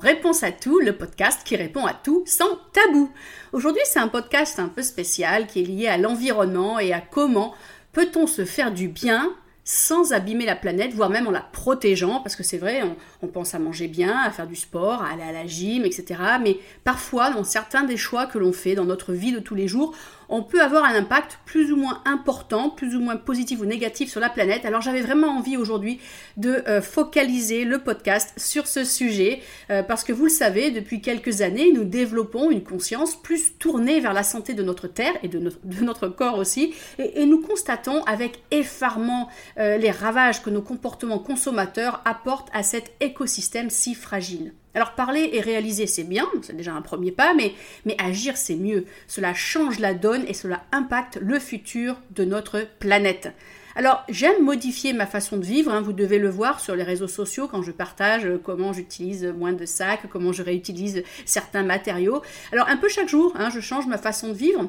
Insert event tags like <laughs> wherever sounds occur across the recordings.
Réponse à tout, le podcast qui répond à tout sans tabou. Aujourd'hui, c'est un podcast un peu spécial qui est lié à l'environnement et à comment peut-on se faire du bien sans abîmer la planète, voire même en la protégeant, parce que c'est vrai, on, pense à manger bien, à faire du sport, à aller à la gym, etc. Mais parfois, dans certains des choix que l'on fait dans notre vie de tous les jours, on peut avoir un impact plus ou moins important, plus ou moins positif ou négatif sur la planète. Alors j'avais vraiment envie aujourd'hui de euh, focaliser le podcast sur ce sujet, euh, parce que vous le savez, depuis quelques années, nous développons une conscience plus tournée vers la santé de notre Terre et de notre, corps aussi, et, nous constatons avec effarement euh, les ravages que nos comportements consommateurs apportent à cet écosystème si fragile. Alors parler et réaliser, c'est bien, c'est déjà un premier pas, mais, agir, c'est mieux. Cela change la donne et cela impacte le futur de notre planète. Alors j'aime modifier ma façon de vivre, hein. vous devez le voir sur les réseaux sociaux quand je partage euh, comment j'utilise moins de sacs, comment je réutilise certains matériaux. Alors un peu chaque jour, hein, je change ma façon de vivre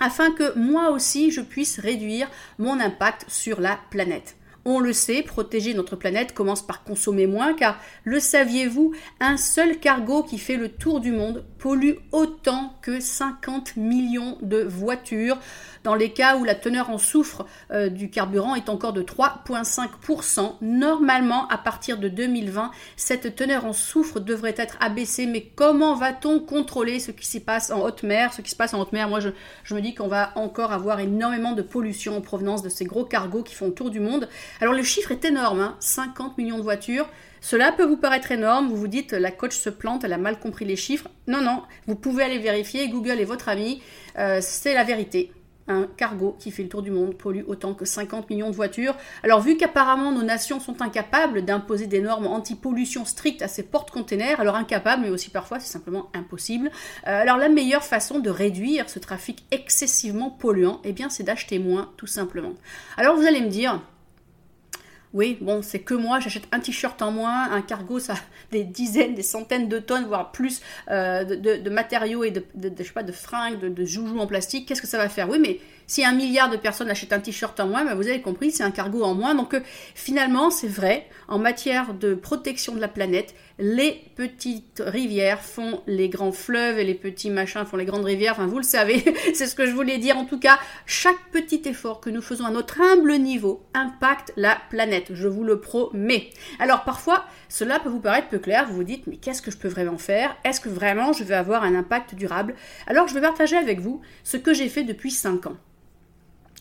afin que moi aussi je puisse réduire mon impact sur la planète. On le sait, protéger notre planète commence par consommer moins, car le saviez-vous, un seul cargo qui fait le tour du monde pollue autant que 50 millions de voitures, dans les cas où la teneur en soufre euh, du carburant est encore de 3,5%. Normalement, à partir de 2020, cette teneur en soufre devrait être abaissée, mais comment va-t-on contrôler ce qui s'y passe en haute mer? Ce qui se passe en haute mer, moi je, je me dis qu'on va encore avoir énormément de pollution en provenance de ces gros cargos qui font le tour du monde. Alors le chiffre est énorme, 50 hein. millions de voitures. Cela peut vous paraître énorme, vous vous dites la coach se plante, elle a mal compris les chiffres. Non, non, vous pouvez aller vérifier, Google est votre ami, euh, c'est la vérité. Un cargo qui fait le tour du monde pollue autant que 50 millions de voitures. Alors vu qu'apparemment nos nations sont incapables d'imposer des normes anti-pollution strictes à ces porte-containers, alors incapables mais aussi parfois c'est simplement impossible, euh, alors la meilleure façon de réduire ce trafic excessivement polluant, eh bien c'est d'acheter moins tout simplement. Alors vous allez me dire, oui, bon, c'est que moi, j'achète un t-shirt en moins, un cargo, ça <laughs> des dizaines, des centaines de tonnes, voire plus euh, de, matériaux et de, je sais pas, de fringues, de, de joujoux en plastique. Qu'est-ce que ça va faire? Oui, mais si un milliard de personnes achètent un t-shirt en moins, ben vous avez compris, c'est un cargo en moins. Donc euh, finalement, c'est vrai, en matière de protection de la planète, les petites rivières font les grands fleuves et les petits machins font les grandes rivières. Enfin, vous le savez, <laughs> c'est ce que je voulais dire. En tout cas, chaque petit effort que nous faisons à notre humble niveau impacte la planète. Je vous le promets. Alors parfois, cela peut vous paraître peu clair. Vous vous dites, mais qu'est-ce que je peux vraiment faire? Est-ce que vraiment je vais avoir un impact durable? Alors je vais partager avec vous ce que j'ai fait depuis 5 ans.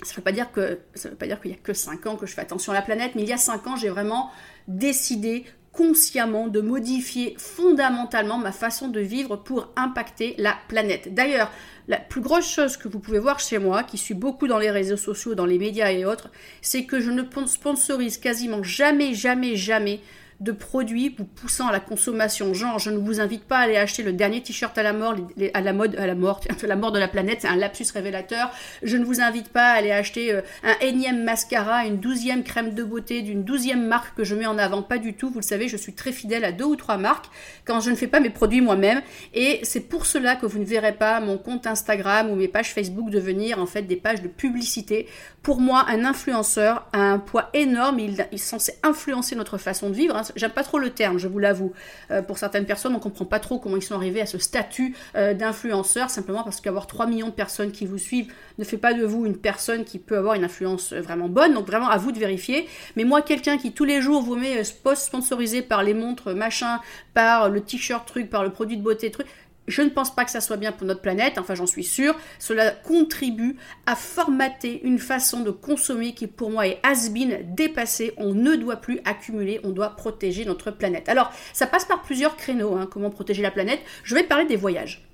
Ça ne veut pas dire qu'il y a que 5 ans que je fais attention à la planète, mais il y a 5 ans, j'ai vraiment décidé consciemment de modifier fondamentalement ma façon de vivre pour impacter la planète. D'ailleurs, la plus grosse chose que vous pouvez voir chez moi, qui suis beaucoup dans les réseaux sociaux, dans les médias et autres, c'est que je ne sponsorise quasiment jamais, jamais, jamais de produits vous poussant à la consommation. Genre, je ne vous invite pas à aller acheter le dernier t-shirt à la mort, à la mode, à la mort, <laughs> la mort de la planète, c'est un lapsus révélateur. Je ne vous invite pas à aller acheter euh, un énième mascara, une douzième crème de beauté d'une douzième marque que je mets en avant. Pas du tout. Vous le savez, je suis très fidèle à deux ou trois marques quand je ne fais pas mes produits moi-même. Et c'est pour cela que vous ne verrez pas mon compte Instagram ou mes pages Facebook devenir en fait des pages de publicité. Pour moi, un influenceur a un poids énorme. Il, est censé influencer notre façon de vivre. Hein. J'aime pas trop le terme, je vous l'avoue. Euh, pour certaines personnes, on comprend pas trop comment ils sont arrivés à ce statut euh, d'influenceur, simplement parce qu'avoir 3 millions de personnes qui vous suivent ne fait pas de vous une personne qui peut avoir une influence euh, vraiment bonne. Donc vraiment à vous de vérifier. Mais moi, quelqu'un qui tous les jours vous met post sponsorisé par les montres machin, par le t-shirt truc, par le produit de beauté truc, je ne pense pas que ça soit bien pour notre planète, enfin j'en suis sûre. Cela contribue à formater une façon de consommer qui pour moi est has-been, dépassée. On ne doit plus accumuler, on doit protéger notre planète. Alors ça passe par plusieurs créneaux, hein, comment protéger la planète. Je vais parler des voyages.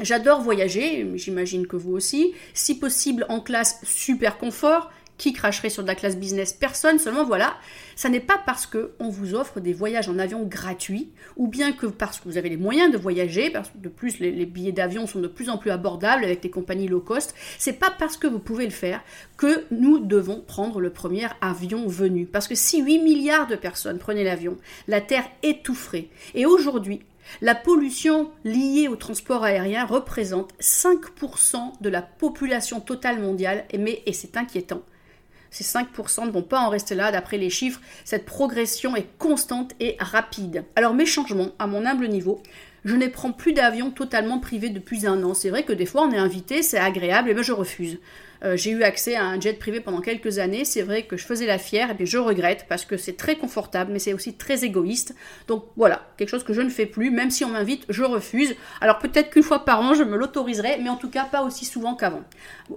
J'adore voyager, j'imagine que vous aussi. Si possible en classe super confort, qui cracherait sur de la classe business Personne. Seulement voilà, ça n'est pas parce que on vous offre des voyages en avion gratuits, ou bien que parce que vous avez les moyens de voyager, parce que de plus les, billets d'avion sont de plus en plus abordables avec les compagnies low cost. C'est pas parce que vous pouvez le faire que nous devons prendre le premier avion venu. Parce que si 8 milliards de personnes prenaient l'avion, la Terre étoufferait. Et aujourd'hui, la pollution liée au transport aérien représente 5% de la population totale mondiale, mais, et c'est inquiétant, Ces 5% ne vont pas en rester là. D'après les chiffres, cette progression est constante et rapide. Alors mes changements, à mon humble niveau, je ne prends plus d'avion totalement privé depuis un an. C'est vrai que des fois on est invité, c'est agréable, et bien je refuse. Euh, j'ai eu accès à un jet privé pendant quelques années. C'est vrai que je faisais la fière et je regrette parce que c'est très confortable, mais c'est aussi très égoïste. Donc voilà, quelque chose que je ne fais plus. Même si on m'invite, je refuse. Alors peut-être qu'une fois par an, je me l'autoriserai, mais en tout cas pas aussi souvent qu'avant.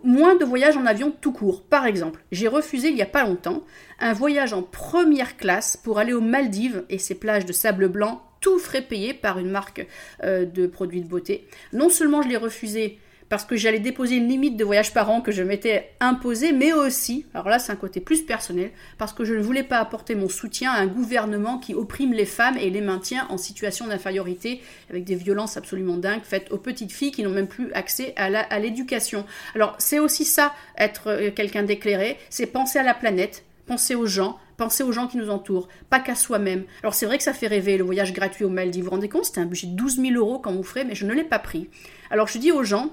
Moins de voyages en avion tout court. Par exemple, j'ai refusé il n'y a pas longtemps un voyage en première classe pour aller aux Maldives et ses plages de sable blanc tout frais payé par une marque euh, de produits de beauté. Non seulement je l'ai refusé parce que j'allais déposer une limite de voyage par an que je m'étais imposée, mais aussi, alors là c'est un côté plus personnel, parce que je ne voulais pas apporter mon soutien à un gouvernement qui opprime les femmes et les maintient en situation d'infériorité, avec des violences absolument dingues faites aux petites filles qui n'ont même plus accès à l'éducation. Alors c'est aussi ça, être euh, quelqu'un d'éclairé, c'est penser à la planète, penser aux gens, penser aux gens qui nous entourent, pas qu'à soi-même. Alors c'est vrai que ça fait rêver le voyage gratuit aux Maldives. Vous vous rendez compte, c'était un budget de 12 000 euros quand vous ferez, mais je ne l'ai pas pris. Alors je dis aux gens,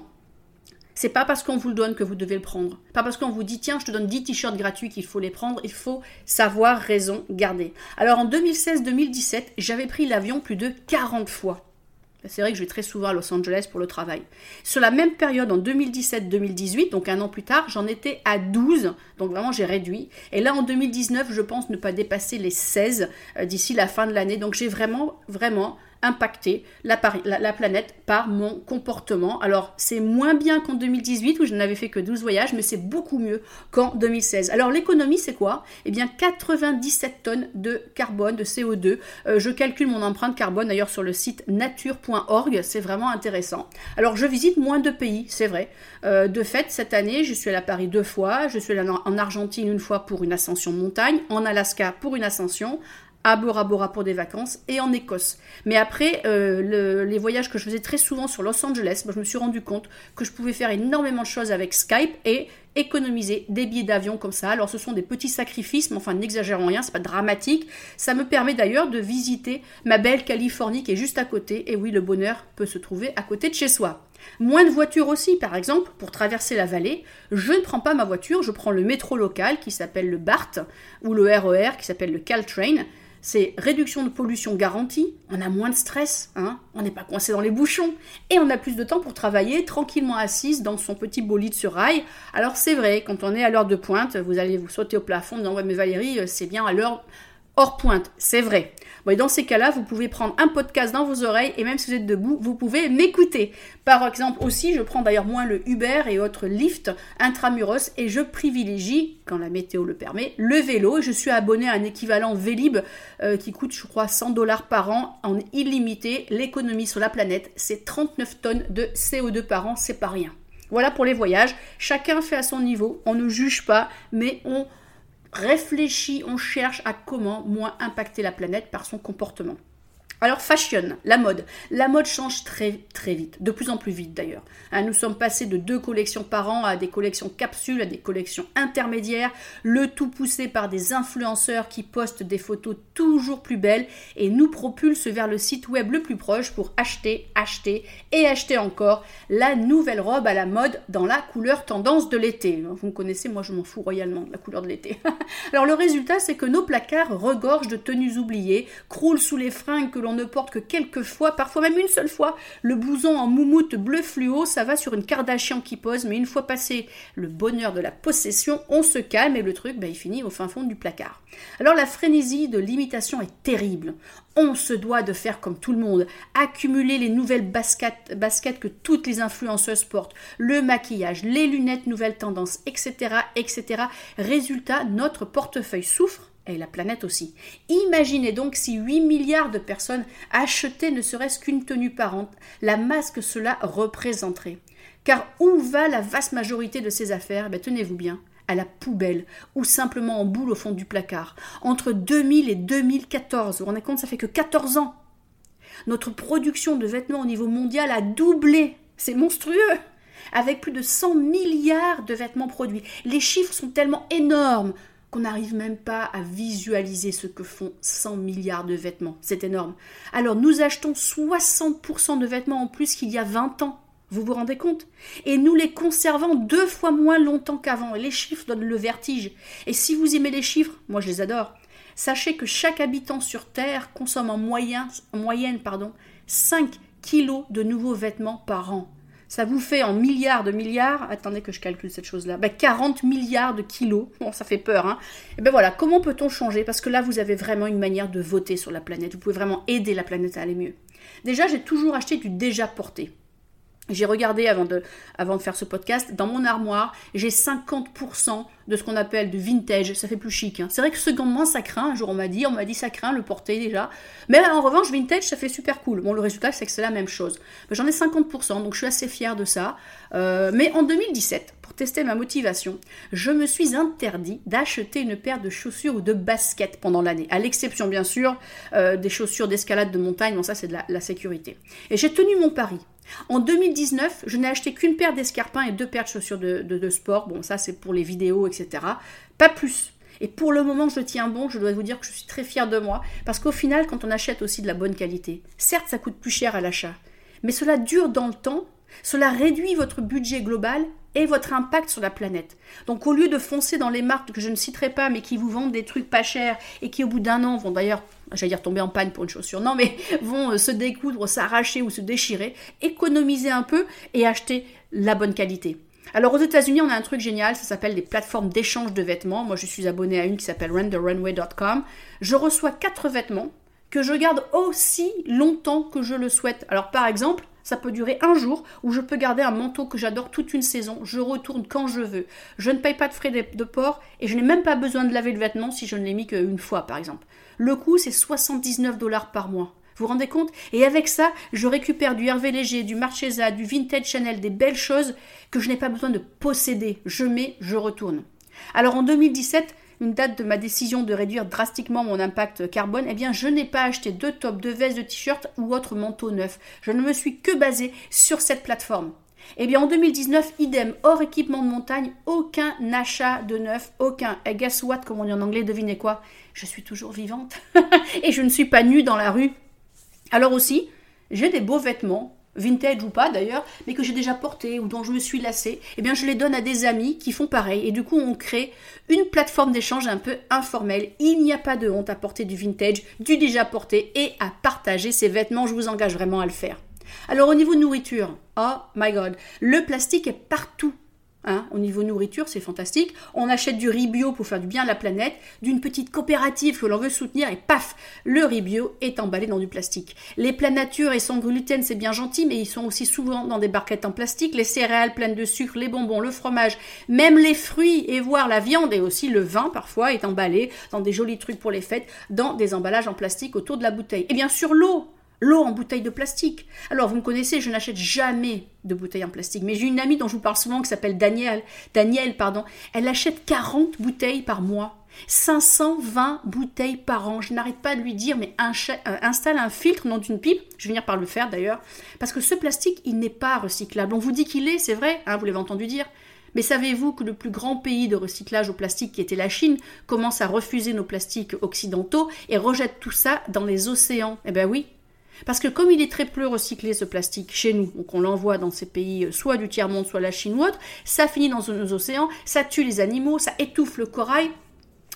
c'est pas parce qu'on vous le donne que vous devez le prendre. Pas parce qu'on vous dit tiens, je te donne 10 t-shirts gratuits qu'il faut les prendre. Il faut savoir raison garder. Alors en 2016-2017, j'avais pris l'avion plus de 40 fois. C'est vrai que je vais très souvent à Los Angeles pour le travail. Sur la même période, en 2017-2018, donc un an plus tard, j'en étais à 12. Donc vraiment, j'ai réduit. Et là, en 2019, je pense ne pas dépasser les 16 euh, d'ici la fin de l'année. Donc j'ai vraiment, vraiment impacter la, la, planète par mon comportement. Alors c'est moins bien qu'en 2018 où je n'avais fait que 12 voyages, mais c'est beaucoup mieux qu'en 2016. Alors l'économie c'est quoi? Eh bien 97 tonnes de carbone, de CO2. Euh, je calcule mon empreinte carbone d'ailleurs sur le site nature.org, c'est vraiment intéressant. Alors je visite moins de pays, c'est vrai. Euh, de fait, cette année, je suis allée à Paris deux fois, je suis allée en Argentine une fois pour une ascension de montagne, en Alaska pour une ascension, à Bora Bora pour des vacances et en Écosse. Mais après, euh, les voyages que je faisais très souvent sur Los Angeles, je me suis rendu compte que je pouvais faire énormément de choses avec Skype et économiser des billets d'avion comme ça. Alors ce sont des petits sacrifices, mais enfin n'exagérons rien, c'est pas dramatique. Ça me permet d'ailleurs de visiter ma belle Californie qui est juste à côté. Et oui, le bonheur peut se trouver à côté de chez soi. Moins de voitures aussi, par exemple, pour traverser la vallée, je ne prends pas ma voiture, je prends le métro local qui s'appelle le BART ou le RER e qui s'appelle le Caltrain c'est réduction de pollution garantie, on a moins de stress, hein, on n'est pas coincé dans les bouchons, et on a plus de temps pour travailler tranquillement assise dans son petit bolide sur rail. Alors c'est vrai, quand on est à l'heure de pointe, vous allez vous sauter au plafond en disant ouais mais Valérie, euh, c'est bien à l'heure hors pointe, c'est vrai. Dans ces cas-là, vous pouvez prendre un podcast dans vos oreilles et même si vous êtes debout, vous pouvez m'écouter. Par exemple aussi, je prends d'ailleurs moins le Uber et autres Lyft intramuros et je privilégie, quand la météo le permet, le vélo. Je suis abonné à un équivalent Vélib euh, qui coûte, je crois, 100 dollars par an en illimité. L'économie sur la planète, c'est 39 tonnes de CO2 par an, c'est pas rien. Voilà pour les voyages. Chacun fait à son niveau. On ne juge pas, mais on réfléchit, on cherche à comment moins impacter la planète par son comportement. Alors fashion, la mode. La mode change très très vite, de plus en plus vite d'ailleurs. Hein, nous sommes passés de deux collections par an à des collections capsules, à des collections intermédiaires, le tout poussé par des influenceurs qui postent des photos toujours plus belles et nous propulsent vers le site web le plus proche pour acheter, acheter et acheter encore la nouvelle robe à la mode dans la couleur tendance de l'été. Vous me connaissez, moi je m'en fous royalement de la couleur de l'été. <laughs> Alors le résultat c'est que nos placards regorgent de tenues oubliées, croulent sous les fringues que l'on on ne porte que quelques fois, parfois même une seule fois, le blouson en moumoute bleu fluo, ça va sur une Kardashian qui pose, mais une fois passé le bonheur de la possession, on se calme et le truc, bah, il finit au fin fond du placard. Alors la frénésie de l'imitation est terrible. On se doit de faire comme tout le monde, accumuler les nouvelles baskets, baskets que toutes les influenceuses portent, le maquillage, les lunettes nouvelles tendances, etc., etc. Résultat, notre portefeuille souffre et la planète aussi. Imaginez donc si 8 milliards de personnes achetaient ne serait-ce qu'une tenue par an, la masse que cela représenterait. Car où va la vaste majorité de ces affaires? Ben, Tenez-vous bien, à la poubelle ou simplement en boule au fond du placard. Entre 2000 et 2014, vous vous rendez compte, ça fait que 14 ans. Notre production de vêtements au niveau mondial a doublé. C'est monstrueux avec plus de 100 milliards de vêtements produits. Les chiffres sont tellement énormes qu'on n'arrive même pas à visualiser ce que font 100 milliards de vêtements. C'est énorme. Alors nous achetons 60% de vêtements en plus qu'il y a 20 ans. Vous vous rendez compte? Et nous les conservons deux fois moins longtemps qu'avant. Et les chiffres donnent le vertige. Et si vous aimez les chiffres, moi je les adore, sachez que chaque habitant sur Terre consomme en, moyen, en moyenne pardon, 5 kilos de nouveaux vêtements par an. Ça vous fait en milliards de milliards, attendez que je calcule cette chose-là, 40 ben, milliards de kilos. <laughs> Bon, ça fait peur, hein. Et ben voilà, comment peut-on changer? Parce que là, vous avez vraiment une manière de voter sur la planète. Vous pouvez vraiment aider la planète à aller mieux. Déjà, j'ai toujours acheté du déjà porté. J'ai regardé avant de, faire ce podcast, dans mon armoire, j'ai 50% de ce qu'on appelle du vintage, ça fait plus chic. Hein. C'est vrai que secondement, ça craint, un jour on m'a dit, on m'a dit ça craint le porter déjà. Mais en revanche, vintage, ça fait super cool. Bon, le résultat, c'est que c'est la même chose. J'en ai 50%, donc je suis assez fière de ça. Euh, mais en 2017, pour tester ma motivation, je me suis interdit d'acheter une paire de chaussures ou de baskets pendant l'année. À l'exception, bien sûr, euh, des chaussures d'escalade de montagne, bon ça c'est de la sécurité. Et j'ai tenu mon pari. En 2019, je n'ai acheté qu'une paire d'escarpins et deux paires de chaussures de, sport. Bon, ça c'est pour les vidéos, etc. Pas plus. Et pour le moment, je tiens bon, je dois vous dire que je suis très fière de moi, parce qu'au final, quand on achète aussi de la bonne qualité, certes, ça coûte plus cher à l'achat, mais cela dure dans le temps, cela réduit votre budget global et votre impact sur la planète. Donc au lieu de foncer dans les marques que je ne citerai pas mais qui vous vendent des trucs pas chers et qui au bout d'un an vont d'ailleurs, j'allais dire tomber en panne pour une chaussure, non mais <laughs> vont euh, se découdre, s'arracher ou se déchirer, économiser un peu et acheter la bonne qualité. Alors aux États-Unis, on a un truc génial, ça s'appelle des plateformes d'échange de vêtements. Moi, je suis abonné à une qui s'appelle renderunway.com. Je reçois quatre vêtements que je garde aussi longtemps que je le souhaite. Alors par exemple, ça peut durer un jour ou je peux garder un manteau que j'adore toute une saison. Je retourne quand je veux. Je ne paye pas de frais de, port et je n'ai même pas besoin de laver le vêtement si je ne l'ai mis qu'une fois, par exemple. Le coût, c'est 79 dollars par mois. Vous vous rendez compte? Et avec ça, je récupère du Hervé Léger, du Marchesa, du Vintage Chanel, des belles choses que je n'ai pas besoin de posséder. Je mets, je retourne. Alors en 2017, une date de ma décision de réduire drastiquement mon impact carbone, eh bien, je n'ai pas acheté de top, de veste, de t-shirt ou autre manteau neuf. Je ne me suis que basé sur cette plateforme. Eh bien, en 2019, idem, hors équipement de montagne, aucun achat de neuf, aucun. Et guess what, comme on dit en anglais, devinez quoi? Je suis toujours vivante. <laughs> et je ne suis pas nue dans la rue. Alors aussi, j'ai des beaux vêtements, vintage ou pas d'ailleurs, mais que j'ai déjà porté ou dont je me suis lassée, eh bien je les donne à des amis qui font pareil. Et du coup, on crée une plateforme d'échange un peu informelle. Il n'y a pas de honte à porter du vintage, du déjà porté et à partager ses vêtements. Je vous engage vraiment à le faire. Alors au niveau nourriture, oh my god, le plastique est partout Hein, au niveau nourriture, c'est fantastique. On achète du riz bio pour faire du bien à la planète, d'une petite coopérative que l'on veut soutenir, et paf, le riz bio est emballé dans du plastique. Les plats nature et sans gluten, c'est bien gentil, mais ils sont aussi souvent dans des barquettes en plastique. Les céréales pleines de sucre, les bonbons, le fromage, même les fruits et voire la viande et aussi le vin parfois est emballé dans des jolis trucs pour les fêtes, dans des emballages en plastique autour de la bouteille. Et bien sûr l'eau, L'eau en bouteille de plastique. Alors, vous me connaissez, je n'achète jamais de bouteilles en plastique. Mais j'ai une amie dont je vous parle souvent qui s'appelle Danielle. Danielle, pardon. Elle achète 40 bouteilles par mois. 520 bouteilles par an. Je n'arrête pas de lui dire, mais euh, installe un filtre dans une pipe. Je vais venir par le faire d'ailleurs. Parce que ce plastique, il n'est pas recyclable. On vous dit qu'il est, c'est vrai, hein, vous l'avez entendu dire. Mais savez-vous que le plus grand pays de recyclage au plastique, qui était la Chine, commence à refuser nos plastiques occidentaux et rejette tout ça dans les océans? Eh bien oui, parce que comme il est très peu recyclé ce plastique chez nous, donc on l'envoie dans ces pays, euh, soit du tiers-monde, soit la Chine ou autre, ça finit dans nos océans, ça tue les animaux, ça étouffe le corail,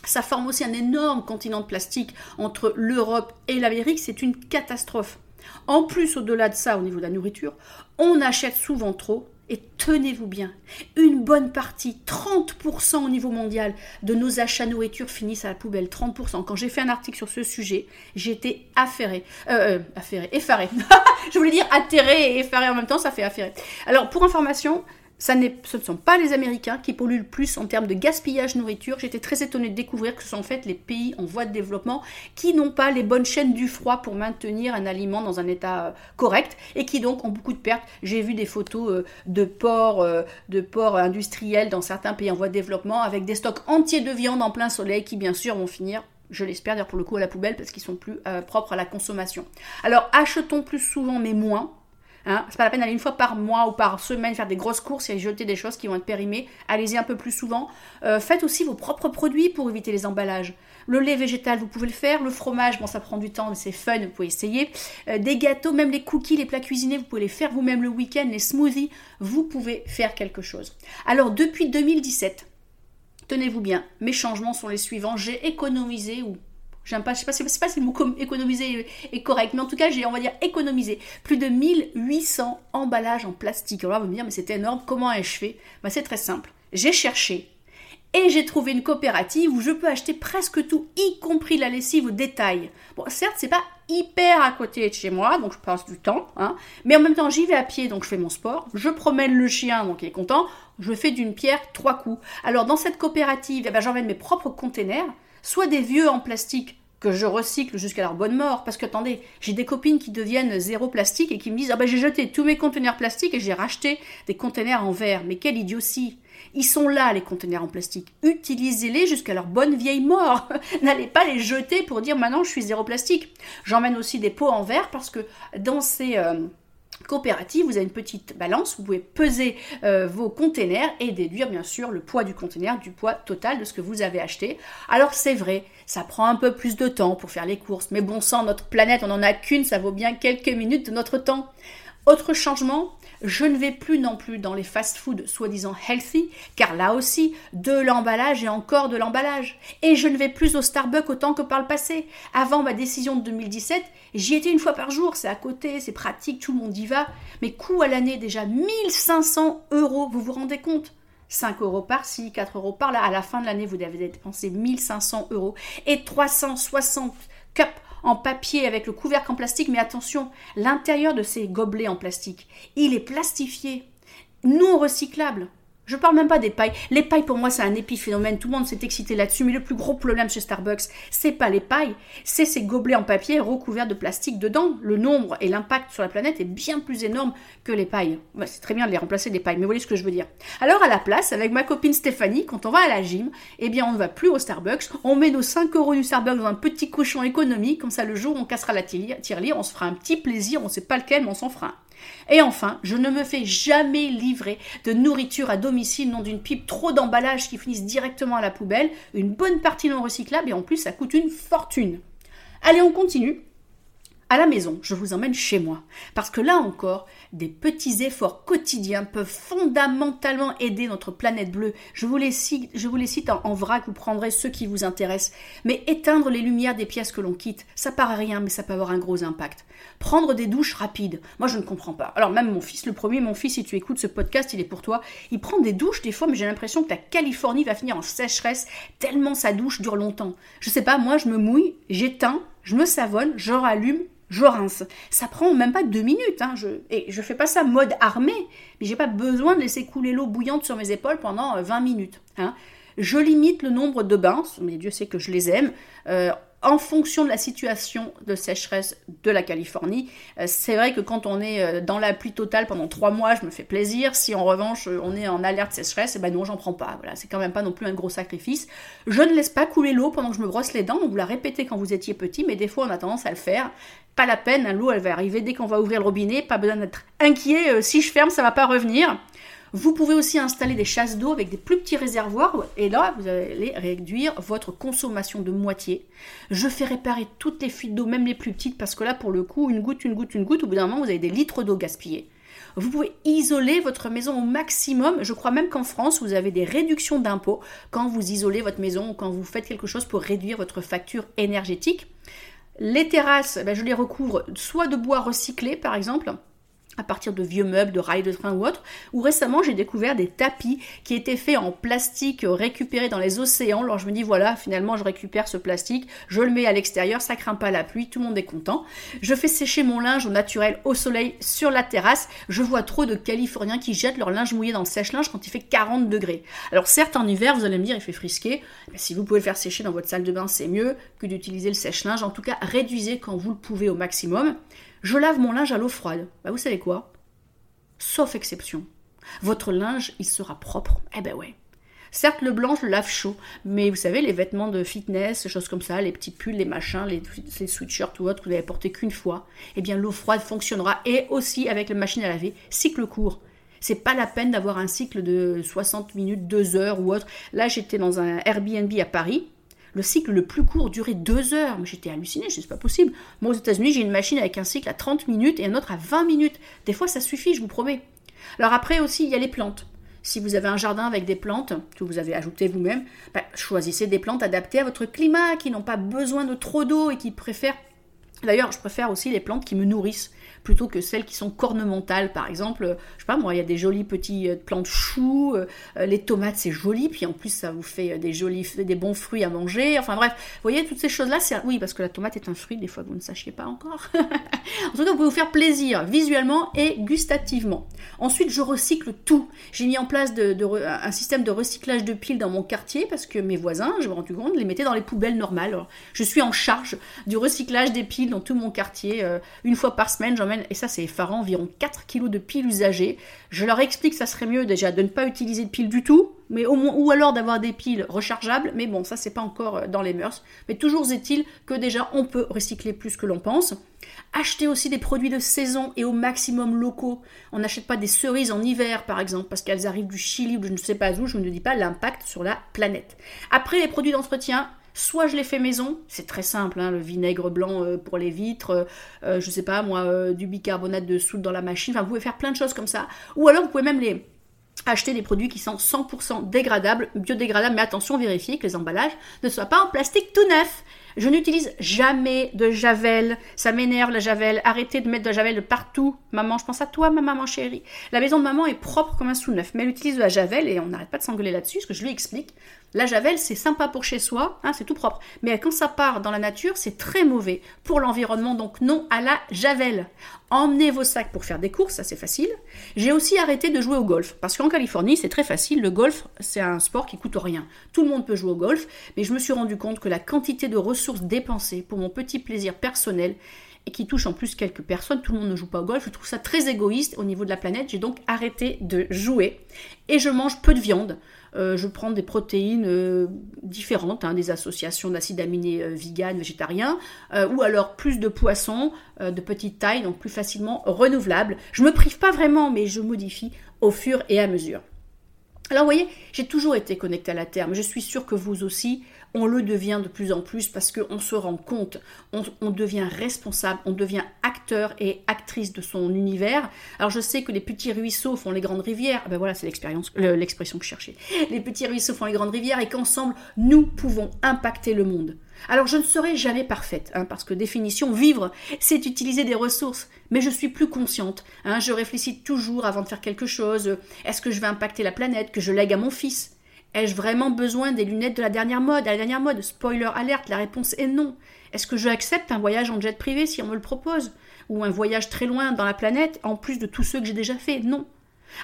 ça forme aussi un énorme continent de plastique entre l'Europe et l'Amérique, c'est une catastrophe. En plus, au-delà de ça, au niveau de la nourriture, on achète souvent trop et tenez-vous bien, une bonne partie, 30% au niveau mondial de nos achats nourriture finissent à la poubelle. 30%. Quand j'ai fait un article sur ce sujet, j'étais affairée. Euh, euh affairée, effarée. <laughs> Je voulais dire atterrée et effarée en même temps, ça fait affairée. Alors, pour information, ce ne sont pas les Américains qui polluent le plus en termes de gaspillage nourriture. J'étais très étonnée de découvrir que ce sont en fait les pays en voie de développement qui n'ont pas les bonnes chaînes du froid pour maintenir un aliment dans un état euh, correct et qui donc ont beaucoup de pertes. J'ai vu des photos euh, de ports, euh, de ports industriels dans certains pays en voie de développement avec des stocks entiers de viande en plein soleil qui bien sûr vont finir je l'espère dire pour le coup à la poubelle parce qu'ils sont plus propres à la consommation. Alors achetons plus souvent mais moins Hein. C'est pas la peine d'aller une fois par mois ou par semaine faire des grosses courses et jeter des choses qui vont être périmées. Allez-y un peu plus souvent. Euh, faites aussi vos propres produits pour éviter les emballages. Le lait végétal, vous pouvez le faire. Le fromage, bon, ça prend du temps, mais c'est fun, vous pouvez essayer. Euh, des gâteaux, même les cookies, les plats cuisinés, vous pouvez les faire vous-même le week-end. Les smoothies, vous pouvez faire quelque chose. Alors, depuis 2017, tenez-vous bien, mes changements sont les suivants. J'ai économisé ou J'aime pas, je sais pas, sais pas si le mot économiser est correct, mais en tout cas, j'ai, on va dire, économisé plus de 1800 emballages en plastique. Alors là, vous me dire, mais c'est énorme, comment ai-je fait? Bah, C'est très simple. J'ai cherché et j'ai trouvé une coopérative où je peux acheter presque tout, y compris la lessive au détail. Bon, certes, c'est pas hyper à côté de chez moi, donc je passe du temps, hein, mais en même temps, j'y vais à pied, donc je fais mon sport, je promène le chien, donc il est content, je fais d'une pierre trois coups. Alors, dans cette coopérative, eh ben, j'emmène mes propres containers, soit des vieux en plastique que je recycle jusqu'à leur bonne mort. Parce que attendez, j'ai des copines qui deviennent zéro plastique et qui me disent Ah ben j'ai jeté tous mes conteneurs plastiques et j'ai racheté des conteneurs en verre. Mais quelle idiotie Ils sont là, les conteneurs en plastique. Utilisez-les jusqu'à leur bonne vieille mort. <laughs> N'allez pas les jeter pour dire maintenant je suis zéro plastique. J'emmène aussi des pots en verre parce que dans ces. Euh, coopérative, vous avez une petite balance, vous pouvez peser euh, vos containers et déduire bien sûr le poids du container du poids total de ce que vous avez acheté. Alors c'est vrai, ça prend un peu plus de temps pour faire les courses, mais bon sang, notre planète, on n'en a qu'une, ça vaut bien quelques minutes de notre temps. Autre changement, je ne vais plus non plus dans les fast-foods soi-disant healthy, car là aussi, de l'emballage et encore de l'emballage. Et je ne vais plus au Starbucks autant que par le passé. Avant ma décision de 2017, j'y étais une fois par jour, c'est à côté, c'est pratique, tout le monde y va. Mais coût à l'année déjà 1500 euros, vous vous rendez compte? 5 euros par-ci, 4 euros par-là. À la fin de l'année, vous devez dépenser 1500 euros et 360 cups en papier avec le couvercle en plastique, mais attention, l'intérieur de ces gobelets en plastique, il est plastifié, non recyclable. Je parle même pas des pailles. Les pailles, pour moi, c'est un épiphénomène. Tout le monde s'est excité là-dessus. Mais le plus gros problème chez Starbucks, c'est pas les pailles, c'est ces gobelets en papier recouverts de plastique dedans. Le nombre et l'impact sur la planète est bien plus énorme que les pailles. c'est très bien de les remplacer des pailles, mais vous voyez ce que je veux dire. Alors, à la place, avec ma copine Stéphanie, quand on va à la gym, eh bien, on ne va plus au Starbucks. On met nos 5 euros du Starbucks dans un petit cochon économique. Comme ça, le jour où on cassera la tirelire, on se fera un petit plaisir. On sait pas lequel, mais on s'en fera un. Et enfin, je ne me fais jamais livrer de nourriture à domicile, non d'une pipe, trop d'emballages qui finissent directement à la poubelle, une bonne partie non recyclable et en plus ça coûte une fortune. Allez, on continue à la maison, je vous emmène chez moi. Parce que là encore, des petits efforts quotidiens peuvent fondamentalement aider notre planète bleue. Je vous les cite, je vous les cite en, vrac, vous prendrez ceux qui vous intéressent. Mais éteindre les lumières des pièces que l'on quitte, ça paraît rien, mais ça peut avoir un gros impact. Prendre des douches rapides, moi je ne comprends pas. Alors même mon fils, le premier, mon fils, si tu écoutes ce podcast, il est pour toi. Il prend des douches des fois, mais j'ai l'impression que la Californie va finir en sécheresse tellement sa douche dure longtemps. Je sais pas, moi je me mouille, j'éteins, je me savonne, je rallume, je rince. Ça prend même pas deux minutes. Hein. Je, et je fais pas ça mode armé, mais j'ai pas besoin de laisser couler l'eau bouillante sur mes épaules pendant 20 euh, minutes. Hein. Je limite le nombre de bains, mais Dieu sait que je les aime. Euh, en fonction de la situation de sécheresse de la Californie. Euh, c'est vrai que quand on est euh, dans la pluie totale pendant trois mois, je me fais plaisir. Si en revanche euh, on est en alerte sécheresse, eh ben non, j'en prends pas. Voilà, c'est quand même pas non plus un gros sacrifice. Je ne laisse pas couler l'eau pendant que je me brosse les dents. Donc vous la répétez quand vous étiez petit, mais des fois on a tendance à le faire. Pas la peine, hein, l'eau elle va arriver dès qu'on va ouvrir le robinet. Pas besoin d'être inquiet. si je ferme, ça va pas revenir. Vous pouvez aussi installer des chasses d'eau avec des plus petits réservoirs et là, vous allez réduire votre consommation de moitié. Je fais réparer toutes les fuites d'eau, même les plus petites, parce que là, pour le coup, une goutte, une goutte, une goutte, au bout d'un moment, vous avez des litres d'eau gaspillés. Vous pouvez isoler votre maison au maximum. Je crois même qu'en France, vous avez des réductions d'impôts quand vous isolez votre maison ou quand vous faites quelque chose pour réduire votre facture énergétique. Les terrasses, ben, je les recouvre soit de bois recyclé, par exemple, à partir de vieux meubles, de rails de train ou autre, ou récemment j'ai découvert des tapis qui étaient faits en plastique récupéré dans les océans. Alors je me dis voilà, finalement je récupère ce plastique, je le mets à l'extérieur, ça craint pas la pluie, tout le monde est content. Je fais sécher mon linge au naturel au soleil sur la terrasse. Je vois trop de Californiens qui jettent leur linge mouillé dans le sèche-linge quand il fait 40 degrés. Alors certes en hiver, vous allez me dire il fait frisquer, mais si vous pouvez le faire sécher dans votre salle de bain, c'est mieux que d'utiliser le sèche-linge. En tout cas, réduisez quand vous le pouvez au maximum. Je lave mon linge à l'eau froide. Bah, vous savez quoi? Sauf exception. Votre linge, il sera propre. Eh ben ouais. Certes, le blanc, je le lave chaud, mais vous savez, les vêtements de fitness, choses comme ça, les petits pulls, les machins, les, sweatshirts ou autres que vous n'avez porté qu'une fois, eh bien l'eau froide fonctionnera et aussi avec la machine à laver, cycle court. C'est pas la peine d'avoir un cycle de 60 minutes, 2 heures ou autre. Là, j'étais dans un Airbnb à Paris. Le cycle le plus court durait 2 heures. Mais j'étais hallucinée, je sais, pas possible. Moi, aux États-Unis, j'ai une machine avec un cycle à 30 minutes et un autre à 20 minutes. Des fois, ça suffit, je vous promets. Alors après aussi, il y a les plantes. Si vous avez un jardin avec des plantes que vous avez ajoutées vous-même, bah, choisissez des plantes adaptées à votre climat, qui n'ont pas besoin de trop d'eau et qui préfèrent D'ailleurs, je préfère aussi les plantes qui me nourrissent plutôt que celles qui sont cornementales. Par exemple, euh, je sais pas moi, il y a des jolies petites euh, plantes choux, euh, les tomates c'est joli, puis en plus ça vous fait des jolis, des bons fruits à manger. Enfin bref, vous voyez toutes ces choses-là, c'est oui parce que la tomate est un fruit, des fois vous ne sachiez pas encore. <laughs> en tout cas, vous pouvez vous faire plaisir visuellement et gustativement. Ensuite, je recycle tout. J'ai mis en place de, un système de recyclage de piles dans mon quartier parce que mes voisins, je me rends compte, les mettaient dans les poubelles normales. je suis en charge du recyclage des piles dans tout mon quartier. une fois par semaine, j'en et ça c'est effarant, environ 4 kilos de piles usagées. Je leur explique que ça serait mieux déjà de ne pas utiliser de piles du tout, mais au moins, ou alors d'avoir des piles rechargeables, mais bon, ça c'est pas encore euh, dans les mœurs. Mais toujours est-il que déjà on peut recycler plus que l'on pense. Acheter aussi des produits de saison et au maximum locaux. On n'achète pas des cerises en hiver par exemple, parce qu'elles arrivent du Chili ou je ne sais pas où, je ne dis pas l'impact sur la planète. Après les produits d'entretien, Soit je les fais maison, c'est très simple, hein, le vinaigre blanc euh, pour les vitres, euh, euh, je sais pas moi, du bicarbonate de soude dans la machine, enfin vous pouvez faire plein de choses comme ça. Ou alors vous pouvez même les acheter des produits qui sont 100% dégradables, biodégradables, mais attention, vérifiez que les emballages ne soient pas en plastique tout neuf. Je n'utilise jamais de javel. Ça m'énerve la javel. Arrêtez de mettre de la javel partout. Maman, je pense à toi, ma maman chérie. La maison de maman est propre comme un sous-neuf. Mais elle utilise de la javel et on n'arrête pas de s'engueuler là-dessus, parce que je lui explique. La javel, c'est sympa pour chez soi, hein, c'est tout propre. Mais quand ça part dans la nature, c'est très mauvais pour l'environnement. Donc non à la javel. Emmenez vos sacs pour faire des courses, ça c'est facile. J'ai aussi arrêté de jouer au golf. Parce qu'en Californie, c'est très facile. Le golf, c'est un sport qui coûte rien. Tout le monde peut jouer au golf. Mais je me suis rendu compte que la quantité de ressources ressources dépensées pour mon petit plaisir personnel et qui touche en plus quelques personnes. Tout le monde ne joue pas au golf. Je trouve ça très égoïste au niveau de la planète. J'ai donc arrêté de jouer et je mange peu de viande. Euh, je prends des protéines euh, différentes, hein, des associations d'acides aminés euh, vegan, végétariens, ou alors plus de poissons de petite taille, donc plus facilement renouvelables. Je me prive pas vraiment, mais je modifie au fur et à mesure. Alors vous voyez, j'ai toujours été connectée à la Terre, mais je suis sûre que vous aussi, on le devient de plus en plus parce qu'on se rend compte, on, devient responsable, on devient acteur et actrice de son univers. Alors je sais que les petits ruisseaux font les grandes rivières, ah ben voilà c'est l'expérience, l'expression que je cherchais. Les petits ruisseaux font les grandes rivières et qu'ensemble nous pouvons impacter le monde. Alors je ne serai jamais parfaite, hein, parce que définition, vivre, c'est utiliser des ressources. Mais je suis plus consciente. Hein, je réfléchis toujours avant de faire quelque chose. Est-ce que je vais impacter la planète que je lègue à mon fils? Ai-je vraiment besoin des lunettes de la dernière mode À la dernière mode, spoiler alerte, la réponse est non. Est-ce que je accepte un voyage en jet privé si on me le propose? Ou un voyage très loin dans la planète, en plus de tous ceux que j'ai déjà fait? Non.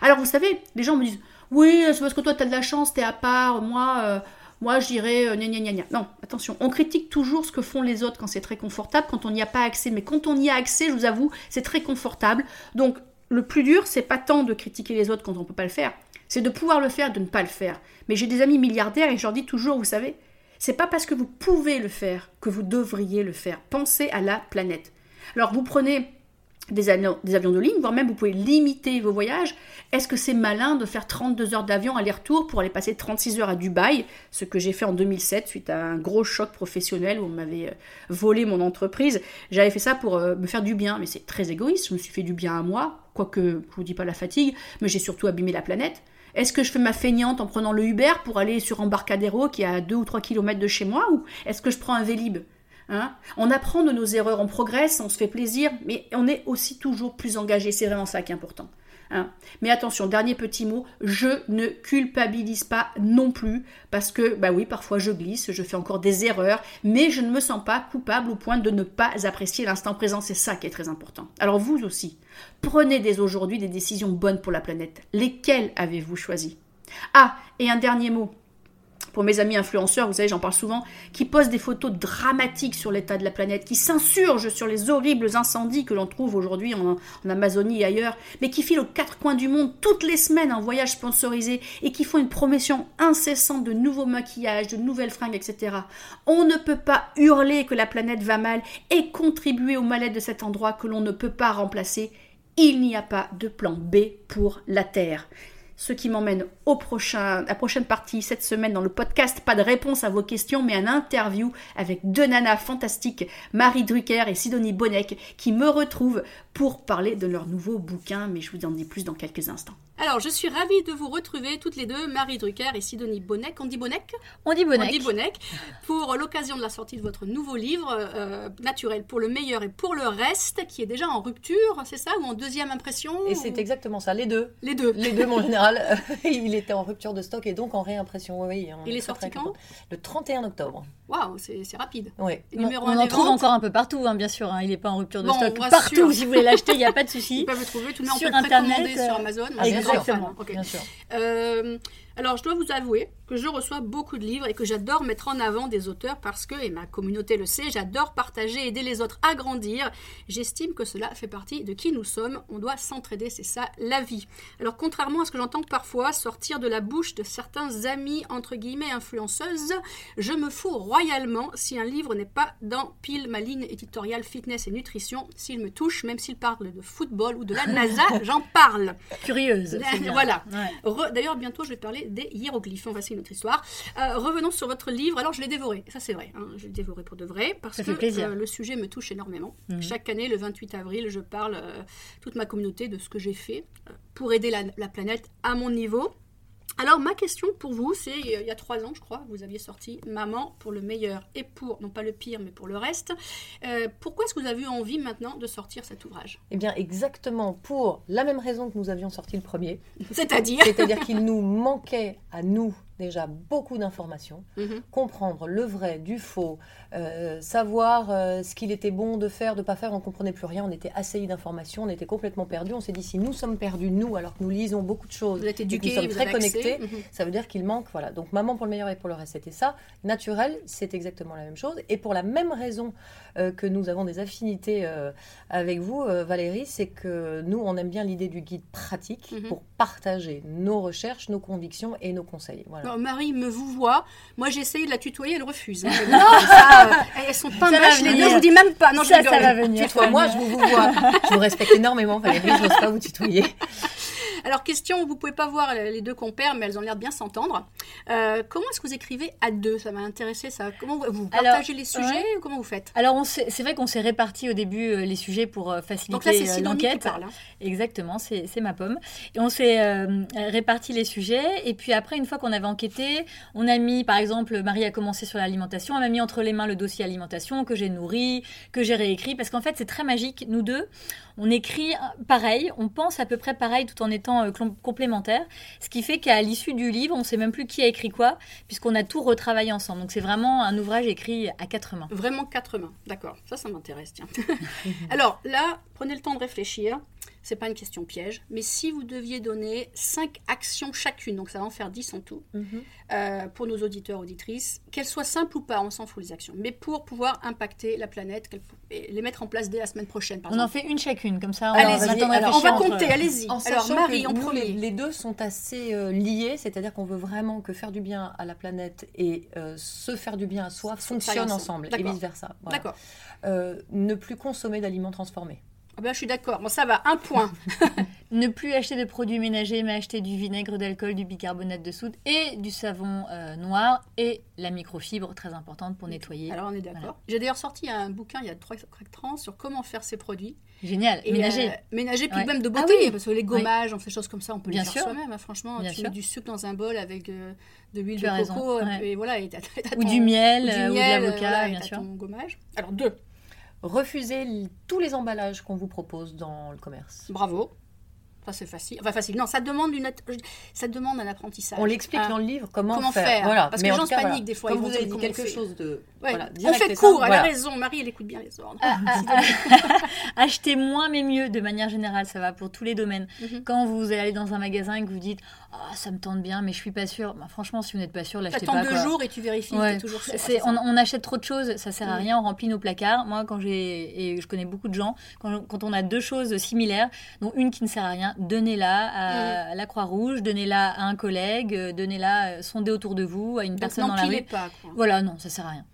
Alors vous savez, les gens me disent Oui, c'est parce que toi tu as de la chance, t'es à part, moi, euh, moi je dirais euh, gna gna gna Non, attention, on critique toujours ce que font les autres quand c'est très confortable, quand on n'y a pas accès. Mais quand on y a accès, je vous avoue, c'est très confortable. Donc le plus dur, c'est pas tant de critiquer les autres quand on peut pas le faire, c'est de pouvoir le faire, de ne pas le faire. Mais j'ai des amis milliardaires et je leur dis toujours, vous savez, c'est pas parce que vous pouvez le faire que vous devriez le faire. Pensez à la planète. Alors vous prenez des, avions, de ligne, voire même vous pouvez limiter vos voyages. Est-ce que c'est malin de faire 32 heures d'avion aller-retour pour aller passer 36 heures à Dubaï, ce que j'ai fait en 2007 suite à un gros choc professionnel où on m'avait euh, volé mon entreprise J'avais fait ça pour euh, me faire du bien, mais c'est très égoïste. Je me suis fait du bien à moi, quoique je vous dis pas la fatigue, mais j'ai surtout abîmé la planète. Est-ce que je fais ma feignante en prenant le Uber pour aller sur Embarcadero qui est à 2 ou 3 km de chez moi ou est-ce que je prends un Vélib hein? On apprend de nos erreurs, on progresse, on se fait plaisir, mais on est aussi toujours plus engagé. C'est vraiment ça qui est important. Hein. Mais attention, dernier petit mot, je ne culpabilise pas non plus parce que, bah oui, parfois je glisse, je fais encore des erreurs, mais je ne me sens pas coupable au point de ne pas apprécier l'instant présent. C'est ça qui est très important. Alors vous aussi, prenez dès aujourd'hui des décisions bonnes pour la planète. Lesquelles avez-vous choisi? Ah, et un dernier mot pour mes amis influenceurs, vous savez, j'en parle souvent, qui postent des photos dramatiques sur l'état de la planète, qui s'insurgent sur les horribles incendies que l'on trouve aujourd'hui en, Amazonie et ailleurs, mais qui filent aux quatre coins du monde toutes les semaines en voyage sponsorisé et qui font une promotion incessante de nouveaux maquillages, de nouvelles fringues, etc. On ne peut pas hurler que la planète va mal et contribuer au mal-être de cet endroit que l'on ne peut pas remplacer. Il n'y a pas de plan B pour la Terre. Ce qui m'emmène au prochain, à la prochaine partie cette semaine dans le podcast. Pas de réponse à vos questions, mais un interview avec deux nanas fantastiques, Marie Drucker et Sidonie Bonnec, qui me retrouvent pour parler de leur nouveau bouquin. Mais je vous en dis plus dans quelques instants. Alors, je suis ravie de vous retrouver toutes les deux, Marie Drucker et Sidonie Bonnec. On dit Bonnec? On dit Bonnec. On dit Bonnec. Pour l'occasion de la sortie de votre nouveau livre, euh, Naturel pour le meilleur et pour le reste, qui est déjà en rupture, c'est ça? Ou en deuxième impression? Et c'est exactement ça, les deux. Les deux. Les deux, en général. il était en rupture de stock et donc en réimpression. Oui, il est sorti quand? Le 31 octobre. Waouh, c'est rapide. Oui. Numéro on, en trouve encore un peu partout, hein, bien sûr. Hein. Il n'est pas en rupture de stock partout. Si vous voulez l'acheter, il n'y a pas de souci. Vous pouvez le trouver. Tout le monde sur Internet, sur Amazon. Ah, Exactement. Bien sûr. Alors, je dois vous avouer que je reçois beaucoup de livres et que j'adore mettre en avant des auteurs parce que, et ma communauté le sait, j'adore partager, aider les autres à grandir. J'estime que cela fait partie de qui nous sommes. On doit s'entraider, c'est ça la vie. Alors, contrairement à ce que j'entends parfois sortir de la bouche de certains amis, entre guillemets, influenceuses, je me fous royalement si un livre n'est pas dans pile ma ligne éditoriale fitness et nutrition. S'il me touche, même s'il parle de football ou de la <laughs> NASA, j'en parle. Curieuse. <laughs> voilà. D'ailleurs, bientôt, je vais parler des hiéroglyphes. Voici notre histoire. Euh, revenons sur votre livre. Alors, je l'ai dévoré. Ça, c'est vrai. Hein. Je l'ai dévoré pour de vrai. Parce que euh, le sujet me touche énormément. Mhm. Chaque année, le 28 avril, je parle euh, toute ma communauté de ce que j'ai fait pour aider la planète à mon niveau. Alors ma question pour vous, c'est il y a trois ans, je crois, vous aviez sorti Maman pour le meilleur et pour, non pas le pire, mais pour le reste. Euh, pourquoi est-ce que vous avez eu envie maintenant de sortir cet ouvrage? Eh bien exactement pour la même raison que nous avions sorti le premier. <laughs> C'est-à-dire? C'est-à-dire qu'il nous manquait à nous déjà beaucoup d'informations, mhm. comprendre le vrai du faux, euh, savoir euh, ce qu'il était bon de faire, de pas faire, on comprenait plus rien, on était assaillis d'informations, on était complètement perdus, on s'est dit si nous sommes perdus, nous, alors que nous lisons beaucoup de choses, vous êtes éduqués, nous sommes très connectés, mhm. ça veut dire qu'il manque, voilà. Donc maman pour le meilleur et pour le reste, c'était ça. Naturel, c'est exactement la même chose. Et pour la même raison euh, que nous avons des affinités avec vous, Valérie, c'est que nous, on aime bien l'idée du guide pratique mhm. pour partager nos recherches, nos convictions et nos conseils. Voilà. Marie me vous voit. Moi, j'ai essayé de la tutoyer, elle refuse. Hein. <laughs> non, ça, euh, elles sont pas vaches, les deux. Je vous dis même pas. Non, ça, ça va venir. Tutoie-moi, je vous, vous vois. je vous respecte énormément, Valérie. Je n'ose pas vous tutoyer. Alors, question, vous pouvez pas voir les deux compères, mais elles ont l'air de bien s'entendre. Euh, comment est-ce que vous écrivez à deux? Ça m'a intéressé, ça. Comment vous, partagez les sujets ou comment vous faites? Alors, c'est vrai qu'on s'est réparti au début euh, les sujets pour faciliter l'enquête. Hein. Exactement, c'est ma pomme. Et on s'est réparti les sujets. Et puis après, une fois qu'on avait enquêté, on a mis, par exemple, Marie a commencé sur l'alimentation, on m'a mis entre les mains le dossier alimentation que j'ai nourri, que j'ai réécrit, parce qu'en fait, c'est très magique. Nous deux, on écrit pareil, on pense à peu près pareil tout en étant euh, complémentaires, ce qui fait qu'à l'issue du livre, on ne sait même plus qui a écrit quoi, puisqu'on a tout retravaillé ensemble. Donc c'est vraiment un ouvrage écrit à quatre mains. Vraiment quatre mains, d'accord. Ça, ça m'intéresse, tiens. <laughs> Alors là, prenez le temps de réfléchir c'est pas une question piège, mais si vous deviez donner 5 actions chacune, donc ça va en faire 10 en tout, mhm. euh, pour nos auditeurs, auditrices, qu'elles soient simples ou pas, on s'en fout les actions, mais pour pouvoir impacter la planète, et les mettre en place dès la semaine prochaine. on en fait une chacune, comme ça. On, va compter, allez-y. Alors Marie, en premier. Les, deux sont assez euh, liés, c'est-à-dire qu'on veut vraiment que faire du bien à la planète et euh, se faire du bien à soi fonctionnent ensemble, et vice-versa. D'accord. ne plus consommer d'aliments transformés. Ah ben, je suis d'accord. Bon, ça va, un point. <laughs> <laughs> ne plus acheter de produits ménagers, mais acheter du vinaigre d'alcool, du bicarbonate de soude et du savon euh, noir et la microfibre, très importante pour nettoyer. Alors, on est d'accord. J'ai d'ailleurs sorti un bouquin il y a 3 ans sur comment faire ces produits. Génial, et, ménager. Euh, ménager, puis même de ah beauté, parce que les gommages, on fait des choses comme ça, on peut Bien les faire soi-même. Hein, franchement, tu mets du sucre dans un bol avec euh, de l'huile de coco, et voilà. Et ou du miel, ou, de l'avocat, bien sûr. Ton gommage. Alors, deux refuser tous les emballages qu'on vous propose dans le commerce. Bravo. Ça, c'est facile. Enfin, facile. Non, ça demande, une... ça demande un apprentissage. On l'explique ah. dans le livre comment, faire. Voilà. Parce que les gens se paniquent des fois. Comme vous avez dit quelque chose de. Voilà, on fait court, elle a raison. Marie, elle écoute bien les ordres. Ah, <laughs> ah, Achetez moins mais mieux de manière générale, ça va pour tous les domaines. Mhm. Quand vous allez dans un magasin et que vous dites oh, ça me tente bien, mais je suis pas sûre. Bah, franchement, si vous n'êtes pas sûr, l'achetez pas. Attends deux jours et tu vérifies. toujours on, on, achète trop de choses, ça sert à rien. On remplit nos placards. Moi, quand j'ai et je connais beaucoup de gens, quand, quand on a deux choses similaires, dont une qui ne sert à rien, donnez-la à, la Croix-Rouge, donnez-la à un collègue, euh, donnez-la, euh, sondez autour de vous, à une personne dans la rue. Pas, Voilà, non, ça sert à rien.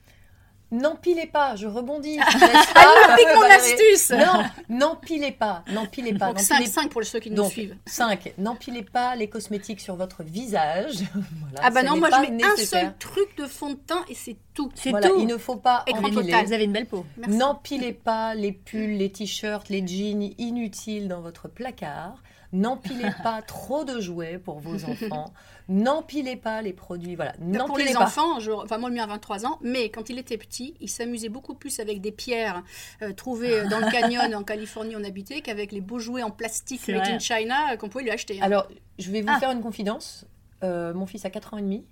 N'empilez pas, je rebondis. <laughs> Elle me mon astuce. Non, n'empilez pas, n'empilez pas. Donc 5, pour ceux qui nous suivent. 5. N'empilez pas les cosmétiques sur votre visage. <laughs> ah bah non, moi je mets un seul truc de fond de teint et c'est tout. C'est tout. Il ne faut pas empiler. Vous avez une belle peau. N'empilez pas les pulls, les t-shirts, les jeans inutiles dans votre placard. N'empilez <laughs> pas trop de jouets pour vos enfants. <laughs> N'empilez pas les produits. Voilà. Pour les enfants, enfin moi le mien a 23 ans, mais quand il était petit, il s'amusait beaucoup plus avec des pierres euh, trouvées dans le canyon en Californie où on habitait qu'avec les beaux jouets en plastique made in China euh, qu'on pouvait lui acheter. Hein. Alors, je vais vous ah. faire une confidence. Euh, mon fils a 4 ans et demi.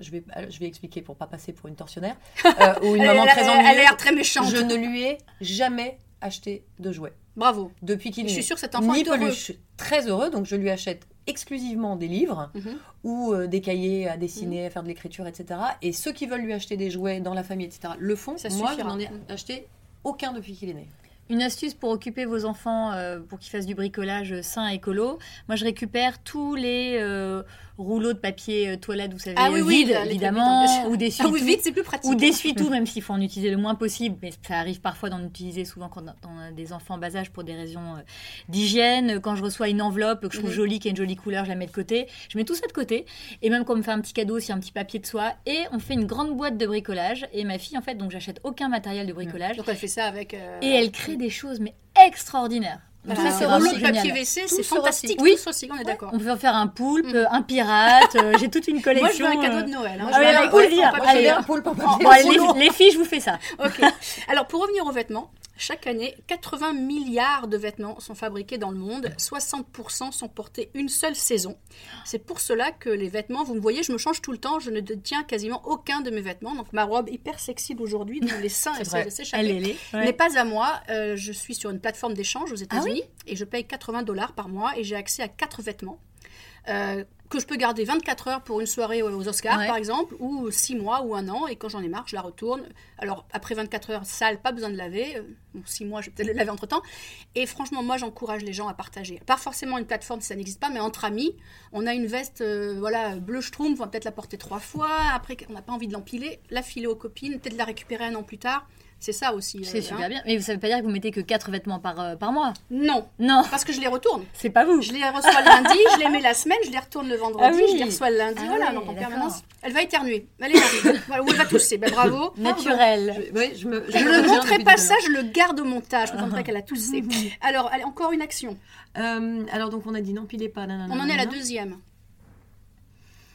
je, vais, je vais expliquer pour pas passer pour une tortionnaire ou une maman très ennuyeuse. Elle a l'air très méchante. Je ne lui ai jamais acheté de jouets. Bravo. Depuis qu'il est. Je suis sûre que cet enfant est heureux. Très heureux, donc je lui achète exclusivement des livres mhm. ou euh, des cahiers à dessiner, à faire de l'écriture, etc. Et ceux qui veulent lui acheter des jouets dans la famille, etc., le font. Ça Moi, je n'en ai acheté aucun depuis qu'il est né. Une astuce pour occuper vos enfants, euh, pour qu'ils fassent du bricolage sain écolo. Moi, je récupère tous les euh, rouleaux de papier euh, toilette, vous savez, ah, oui, vide, évidemment, ou des ah, oui, vide, c'est plus pratique. Ou d'essuie-tout, même s'il faut en utiliser le moins possible, mais ça arrive parfois d'en utiliser souvent quand on a des enfants en bas âge pour des raisons euh, d'hygiène. Quand je reçois une enveloppe que je trouve mhm. jolie, qui a une jolie couleur, je la mets de côté. Je mets tout ça de côté. Et même quand on me fait un petit cadeau, aussi un petit papier de soie. Et on fait une grande boîte de bricolage. Et ma fille, en fait, donc j'achète aucun matériel de bricolage. Donc elle fait ça avec. Euh, et elle crée des choses, mais extraordinaires. Donc ça, c'est rouleau de papier WC, c'est fantastique. Oui, tout aussi, on est d'accord. On peut faire un poulpe, mm. un pirate. Euh, j'ai toute une collection. <laughs> Moi, je veux un cadeau de Noël. Hein. Ah, je veux un poulpe en papier. les, filles, je vous fais ça. Ok. Alors, pour revenir aux vêtements, chaque année, 80 milliards de vêtements sont fabriqués dans le monde. 60% sont portés une seule saison. C'est pour cela que les vêtements, vous me voyez, je me change tout le temps. Je ne tiens quasiment aucun de mes vêtements. Donc ma robe hyper sexy d'aujourd'hui, dont les seins essaient de s'échapper, n'est pas à moi. Euh, je suis sur une plateforme d'échange aux ah États-Unis et je paye 80 dollars par mois et j'ai accès à quatre vêtements. Euh, que je peux garder 24 heures pour une soirée aux Oscars, par exemple, ou 6 mois ou un an, et quand j'en ai marre, je la retourne. Alors, après 24 heures sale, pas besoin de laver. Euh, bon, 6 mois, je vais peut-être le laver entre-temps. Et franchement, moi, j'encourage les gens à partager. Pas forcément une plateforme si ça n'existe pas, mais entre amis, on a une veste euh, voilà, bleu schtroumpf, on va peut-être la porter trois fois. Après, on n'a pas envie de l'empiler, la filer aux copines, peut-être la récupérer un an plus tard. C'est ça aussi. C'est euh, super hein. bien. Mais ça veut pas dire que vous mettez que 4 vêtements par, euh, par mois Non. Non. Parce que je les retourne. C'est pas vous. Je les reçois lundi, je les mets la semaine, je les retourne le vendredi, ah je les reçois le lundi. Ah voilà, donc en permanence. Elle va éternuer. Elle <laughs> voilà, ou elle va tousser. Ben, bravo. <laughs> Naturel. Je, oui, je, me, je, ne montrerai pas ça, je le garde au montage. Je ne pas qu'elle a toussé. <laughs> alors, allez, encore une action. Euh, alors, donc, on a dit n'empilez pas. on en est à la deuxième.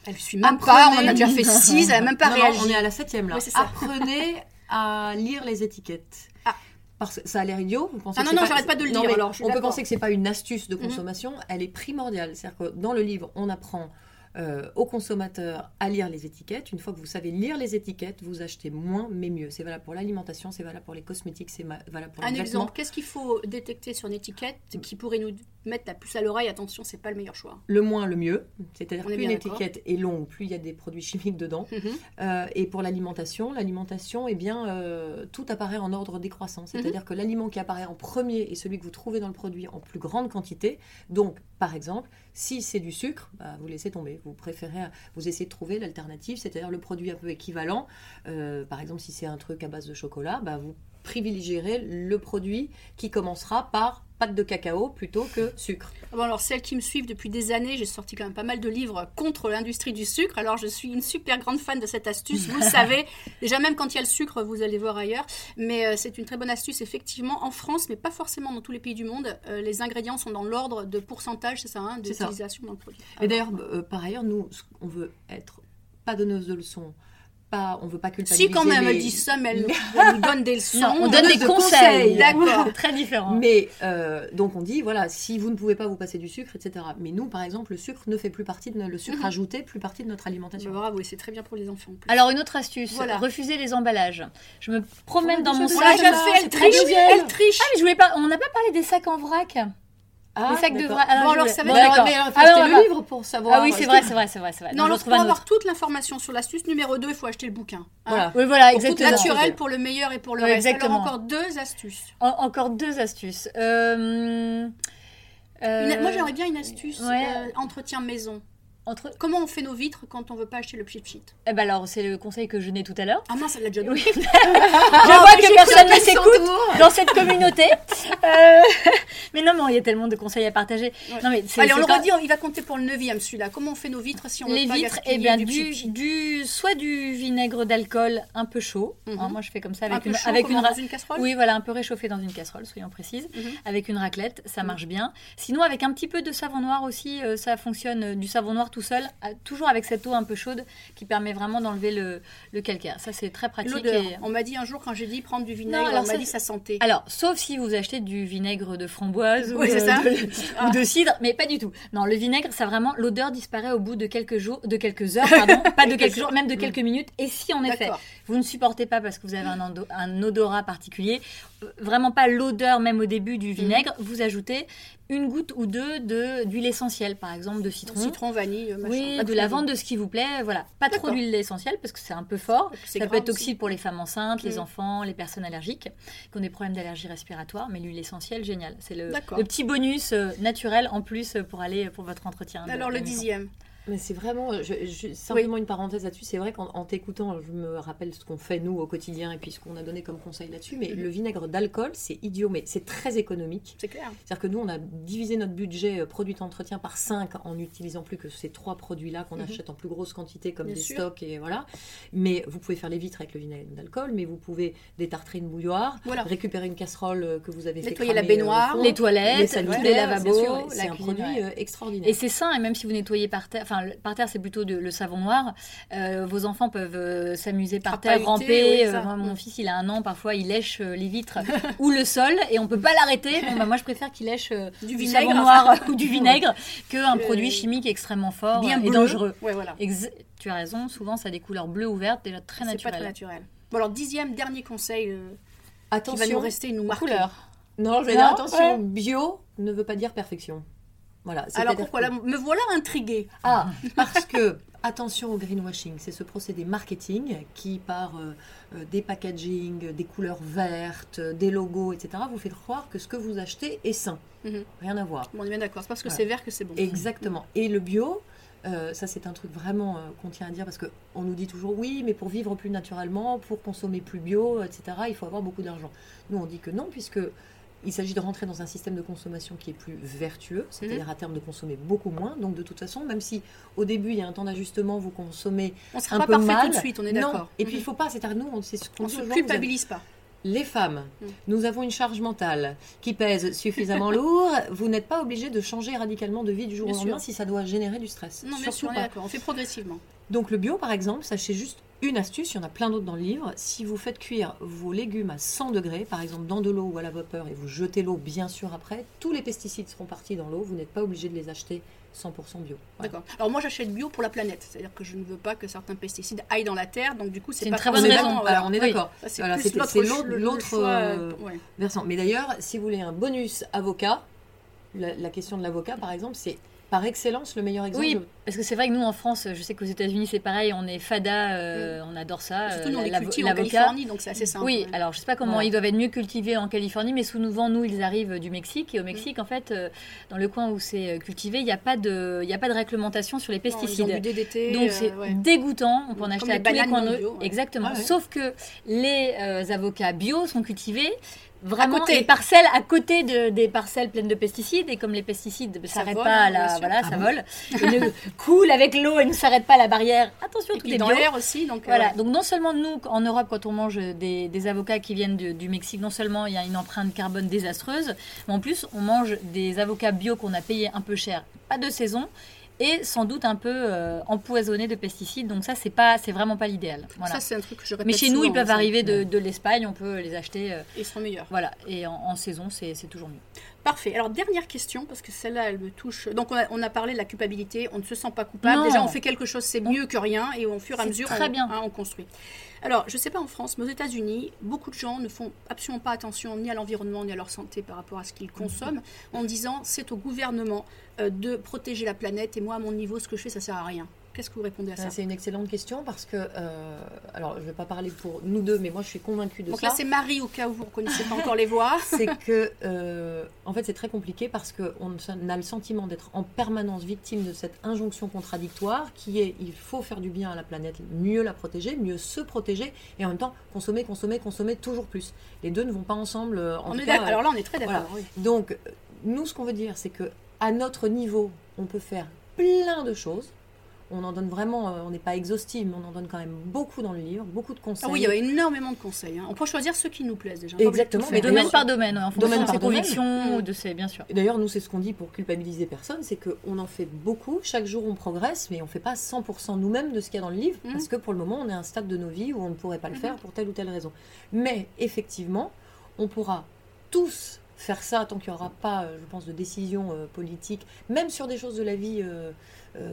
Elle suit même pas, on en a déjà fait six, elle n'a même pas réagi. On est à la septième là. Apprenez à lire les étiquettes. Ah. Parce que ça a l'air idiot. Vous pensez ah non, non, j'arrête pas de le dire. alors, on peut penser que c'est pas une astuce de mhm. consommation. Elle est primordiale. C'est-à-dire que dans le livre, on apprend euh, aux consommateurs à lire les étiquettes. Une fois que vous savez lire les étiquettes, vous achetez moins mais mieux. C'est valable pour l'alimentation, c'est valable pour les cosmétiques, c'est valable pour Un les exemple, qu'est-ce qu'il faut détecter sur une étiquette qui pourrait nous mettre la puce à l'oreille? Attention, c'est pas le meilleur choix. Le moins, le mieux. C'est-à-dire plus une étiquette est longue, plus il y a des produits <laughs> chimiques dedans. Mhm. Euh, et pour l'alimentation, l'alimentation, eh bien, euh, tout apparaît en ordre décroissant. C'est-à-dire mhm. que l'aliment qui apparaît en premier est celui que vous trouvez dans le produit en plus grande quantité. Donc, par exemple, si c'est du sucre, bah, vous laissez tomber. Vous préférez, vous essayez de trouver l'alternative, c'est-à-dire le produit un peu équivalent. Euh, par exemple, si c'est un truc à base de chocolat, bah, vous privilégierez le produit qui commencera par pâte de cacao plutôt que sucre. Bon, alors celles qui me suivent depuis des années, j'ai sorti quand même pas mal de livres contre l'industrie du sucre. Alors je suis une super grande fan de cette astuce. Vous le <laughs> savez, déjà même quand il y a le sucre, vous allez voir ailleurs. Mais euh, c'est une très bonne astuce effectivement en France, mais pas forcément dans tous les pays du monde. Euh, les ingrédients sont dans l'ordre de pourcentage, c'est ça, hein, d'utilisation dans le produit. Et d'ailleurs, euh, par ailleurs, nous, on veut être pas donneuse de leçons, pas, on veut pas culpabiliser. Si quand même, elle dit ça, mais elle, <laughs> nous donne des leçons. on donne des conseils. <laughs> D'accord. Très différent. Mais euh, donc on dit voilà, si vous ne pouvez pas vous passer du sucre, etc. Mais nous, par exemple, le sucre ne fait plus partie de le sucre mhm. ajouté, plus partie de notre alimentation. Bah, bravo, c'est très bien pour les enfants. Alors une autre astuce, voilà. refuser les emballages. Je me promène dans mon sac. Elle triche. Elle triche. Ah mais je voulais pas. On n'a pas parlé des sacs en vrac. Ah, les sacs de bon, alors ça va bon, être. Mais faut acheter le livre pour savoir. Ah oui, c'est vrai, c'est vrai, c'est vrai, vrai. Non, alors pour avoir toute l'information sur l'astuce numéro 2, il faut acheter le bouquin. Hein. Voilà. Oui, voilà, exactement. Pour tout naturel pour le meilleur et pour le reste. Exactement. Alors encore deux astuces. encore deux astuces. Euh... Euh... Moi, j'aurais bien une astuce ouais. euh, entretien maison. Comment on fait nos vitres quand on veut pas acheter le pchit pchit Eh ben alors, c'est le conseil que je n'ai tout à l'heure. Ah non, ça l'a déjà dit. <laughs> je vois que personne ne s'écoute <laughs> dans cette communauté. Euh, mais non, mais il y a tellement de conseils à partager. Non, mais Allez, on le redit, il va compter pour le neuvième celui-là. Comment on fait nos vitres si on Les veut pas vitres, eh bien, du, du, soit du vinaigre d'alcool un peu chaud. Mhm. Hein, moi, je fais comme ça avec une, avec une, dans une casserole? Oui, voilà, un peu réchauffé dans une casserole, soyons précises. Mhm. Avec une raclette, ça mhm. marche bien. Sinon, avec un petit peu de savon noir aussi, euh, ça fonctionne. Euh, du savon noir tout seul, toujours avec cette eau un peu chaude qui permet vraiment d'enlever le, le calcaire. Ça, c'est très pratique. Et... On m'a dit un jour, quand j'ai dit prendre du vinaigre, on m'a dit ça sentait. Alors, sauf si vous achetez du vinaigre de framboise ou, de, ou, de, cidre, mais pas du tout. Non, le vinaigre, ça vraiment, l'odeur disparaît au bout de quelques jours, de quelques heures, pardon, <laughs> pas de quelques jours, même de quelques minutes. Et si en effet, vous ne supportez pas parce que vous avez un, un odorat particulier, euh, vraiment pas l'odeur même au début du vinaigre, vous ajoutez une goutte ou deux de d'huile essentielle, par exemple de citron. Citron, vanille, machin. Oui, de lavande, de ce qui vous plaît. Voilà, pas trop d'huile essentielle parce que c'est un peu fort. Ça peut être toxique pour les femmes enceintes, les mm. enfants, les personnes allergiques qui ont des problèmes d'allergie respiratoire. Mais l'huile essentielle, génial. C'est le, le, petit bonus euh, naturel en plus pour aller pour votre entretien. Alors le dixième. Mais c'est vraiment, je, simplement une parenthèse là-dessus, c'est vrai qu'en t'écoutant, je me rappelle ce qu'on fait nous au quotidien et puis ce qu'on a donné comme conseil là-dessus, mais mhm. le vinaigre d'alcool, c'est idiot, mais c'est très économique. C'est clair. C'est-à-dire que nous, on a divisé notre budget euh, produit d'entretien par 5 en n'utilisant plus que ces trois produits-là qu'on mhm. achète en plus grosse quantité comme des stocks et voilà. Mais vous pouvez faire les vitres avec le vinaigre d'alcool, mais vous pouvez détartrer une bouilloire, récupérer une casserole euh, que vous avez fait nettoyer la euh, baignoire, les toilettes, les, lavabos, c'est un produit extraordinaire. Et c'est sain, et même si vous nettoyez par terre, par terre, c'est plutôt le savon noir. Euh, vos enfants peuvent euh, s'amuser par terre, ramper. Euh, mon mm. fils, il a un an, parfois, il lèche les vitres <laughs> ou le sol et on peut pas l'arrêter. Bon, bah, moi, je préfère qu'il lèche du, vinaigre, savon noir <laughs> ou du vinaigre qu'un produit chimique extrêmement fort Bien et dangereux. voilà. tu as raison, souvent, ça a des couleurs bleues ou vertes, déjà très naturelles. pas très naturel. Bon, alors, dixième, dernier conseil attention, qui va nous rester, nous marquer. Couleur. Non, je vais dire attention, bio ne veut pas dire perfection. Voilà, Alors pourquoi Me voilà intriguée. Ah, <laughs> parce que, attention au greenwashing, c'est ce procédé marketing qui, par euh, euh, des packaging, des couleurs vertes, des logos, etc., vous fait croire que ce que vous achetez est sain. Mhm. Rien à voir. on est bien d'accord, c'est parce que c'est vert que c'est bon. Exactement. Et le bio, euh, ça, c'est un truc vraiment qu'on tient à dire parce qu'on nous dit toujours oui, mais pour vivre plus naturellement, pour consommer plus bio, etc., il faut avoir beaucoup d'argent. Nous, on dit que non, puisque il s'agit de rentrer dans un système de consommation qui est plus vertueux, c'est-à-dire mhm. à terme de consommer beaucoup moins. Donc de toute façon, même si au début il y a un temps d'ajustement, vous consommez on sera un pas peu mal. tout de suite, on est d'accord. Et puis il mhm. faut pas, c'est-à-dire nous, c'est ce qu'on ne se culpabilise pas. Les femmes, mhm. nous avons une charge mentale qui pèse suffisamment <laughs> lourd. Vous n'êtes pas obligé de changer radicalement de vie du jour au lendemain si ça doit générer du stress. Non, bien sûr, on est d'accord. On fait progressivement. Donc le bio, par exemple, sachez juste une astuce, il y en a plein d'autres dans le livre. Si vous faites cuire vos légumes à 100 degrés, par exemple dans de l'eau ou à la vapeur, et vous jetez l'eau bien sûr après, tous les pesticides seront partis dans l'eau. Vous n'êtes pas obligé de les acheter 100% bio. D'accord. Alors moi j'achète bio pour la planète, c'est-à-dire que je ne veux pas que certains pesticides aillent dans la terre, donc du coup c'est pas une très bonne raison. on est d'accord. C'est l'autre euh, versant. Mais d'ailleurs, si vous voulez un bonus avocat, la question de l'avocat par exemple, c'est par excellence le meilleur exemple. Oui, parce que c'est vrai que nous en France, je sais qu'aux États-Unis c'est pareil, on est fada, euh, mm. on adore ça. Surtout nous on euh, en Californie, donc c'est assez simple. Oui, alors je sais pas comment ils doivent être mieux cultivés en Californie, mais souvent nous ils arrivent du Mexique et au Mexique en fait, euh, dans le coin où c'est cultivé, il n'y a pas de, il a pas de réglementation sur les pesticides. donc c'est dégoûtant, on peut en acheter à tous les coins. Exactement. Sauf que les avocats bio sont cultivés vraiment les parcelles à côté de, des parcelles pleines de pesticides et comme les pesticides ne s'arrêtent pas à la voilà ça ah vole. <laughs> Et ne coule avec l'eau et ne s'arrête pas à la barrière. Attention et tout est dans l'air aussi donc voilà. euh, donc non seulement nous en Europe quand on mange des, des avocats qui viennent du Mexique non seulement il y a une empreinte carbone désastreuse mais en plus on mange des avocats bio qu'on a payé un peu cher pas de saison et sans doute un peu euh, empoisonné de pesticides. Donc ça, c'est pas, c'est vraiment pas l'idéal. Voilà. Ça, c'est un truc que je répète Mais chez nous, ils peuvent arriver de, de l'Espagne, on peut les acheter. Euh, ils sont meilleurs. Voilà, et en, saison, c'est toujours mieux. Parfait. Alors, dernière question, parce que celle-là, elle me touche. Donc, on a, parlé de la culpabilité. On ne se sent pas coupable. Déjà, on fait quelque chose, c'est mieux que rien. Et au fur et à mesure, très on, bien. Hein, on construit. Alors, je ne sais pas en France, mais aux États-Unis, beaucoup de gens ne font absolument pas attention ni à l'environnement ni à leur santé par rapport à ce qu'ils consomment, en disant c'est au gouvernement euh, de protéger la planète et moi, à mon niveau, ce que je fais, ça sert à rien. Qu'est-ce que vous répondez à ça C'est une excellente question parce que, euh, alors je ne vais pas parler pour nous deux, mais moi je suis convaincue de ça. Donc là c'est Marie au cas où vous ne reconnaissez pas encore les voix. <laughs> c'est que, euh, en fait c'est très compliqué parce qu'on a le sentiment d'être en permanence victime de cette injonction contradictoire qui est il faut faire du bien à la planète, mieux la protéger, mieux se protéger et en même temps consommer, consommer, consommer toujours plus. Les deux ne vont pas ensemble. Euh, en on est alors là on est très d'accord. Donc nous ce qu'on veut dire c'est que à notre niveau on peut faire plein de choses on en donne vraiment, euh, on n'est pas exhaustif, mais on en donne quand même beaucoup dans le livre, beaucoup de conseils. Ah oui, il y a énormément de conseils. Hein. On peut choisir ceux qui nous plaisent déjà. Exactement. Mais domaine par domaine, en fonction de ses convictions ou de ses, bien sûr. D'ailleurs, nous, c'est ce qu'on dit pour culpabiliser personne, c'est qu'on en fait beaucoup. Chaque jour, on progresse, mais on ne fait pas 100% nous-mêmes de ce qu'il y a dans le livre, mmh. parce que pour le moment, on est à un stade de nos vies où on ne pourrait pas le mmh. faire pour telle ou telle raison. Mais effectivement, on pourra tous faire ça tant qu'il n'y aura pas, euh, je pense, de décision euh, politique, même sur des choses de la vie euh,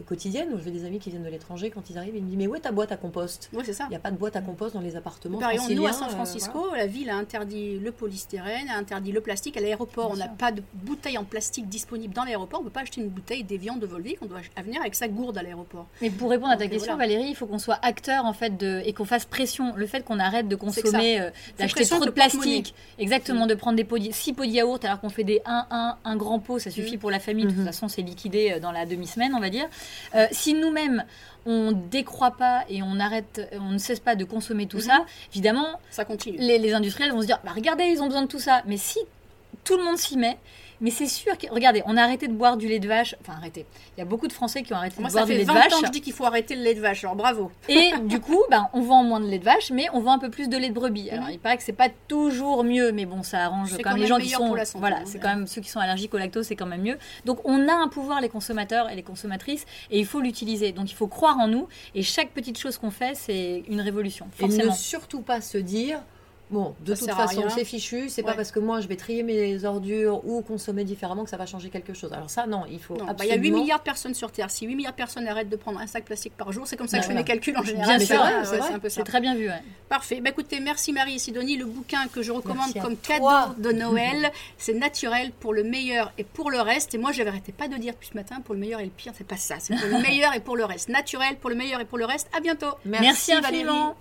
quotidienne. Où je des amis qui viennent de l'étranger, quand ils arrivent, ils me disent Mais où est ta boîte à compost? Oui, c'est ça. Il n'y a pas de boîte à compost dans les appartements. Par exemple, nous, à San euh, Francisco, la ville a interdit le polystyrène, a interdit le plastique. À l'aéroport, on n'a pas de bouteille en plastique disponible dans l'aéroport. On ne peut pas acheter une bouteille d'évian de Volvic. On doit venir avec sa gourde à l'aéroport. Mais pour répondre à ta question, Valérie, il faut qu'on soit acteur en fait de, et qu'on fasse pression. Le fait qu'on arrête de consommer, euh, d'acheter trop de, plastique, exactement, de prendre des pots, 6 pots de yaourt alors qu'on fait des 1, 1, un grand pot, ça suffit mm. pour la famille. De toute mm-hmm. façon, c'est liquidé dans la demi-semaine, on va dire. Si nous-mêmes on décroît pas et on arrête, on ne cesse pas de consommer tout mhm. ça, évidemment, ça continue. Les, industriels vont se dire, bah, regardez, ils ont besoin de tout ça. Mais si tout le monde s'y met, mais c'est sûr que, regardez, on a arrêté de boire du lait de vache. Enfin, arrêté. Il y a beaucoup de Français qui ont arrêté de boire du lait de vache. Moi, ça fait 20 ans que je dis qu'il faut arrêter le lait de vache. Alors, bravo. Et <laughs> du coup, ben, on vend moins de lait de vache, mais on vend un peu plus de lait de brebis. Alors, mhm. il paraît que c'est pas toujours mieux, mais bon, ça arrange quand, même les gens qui sont. voilà, c'est quand même ceux qui sont allergiques au lactose, c'est quand même mieux. Donc, on a un pouvoir, les consommateurs et les consommatrices, et il faut l'utiliser. Donc, il faut croire en nous. Et chaque petite chose qu'on fait, c'est une révolution. Forcément. Et ne surtout pas se dire Bon, de toute façon, c'est fichu. C'est pas parce que moi je vais trier mes ordures ou consommer différemment que ça va changer quelque chose. Alors ça, non, il faut. Bah, il y a 8 milliards de personnes sur Terre. Si 8 milliards de personnes arrêtent de prendre un sac plastique par jour, c'est comme ça que je fais mes calculs en général. c'est très bien vu. Parfait. Bah, écoutez, merci Marie et Sidonie. Le bouquin que je recommande comme cadeau de Noël, c'est naturel pour le meilleur et pour le reste. Et moi, j'avais arrêté pas de dire depuis ce matin pour le meilleur et le pire. C'est pas ça. C'est pour le meilleur et pour le reste. Naturel pour le meilleur et pour le reste. À bientôt. Merci, merci infiniment.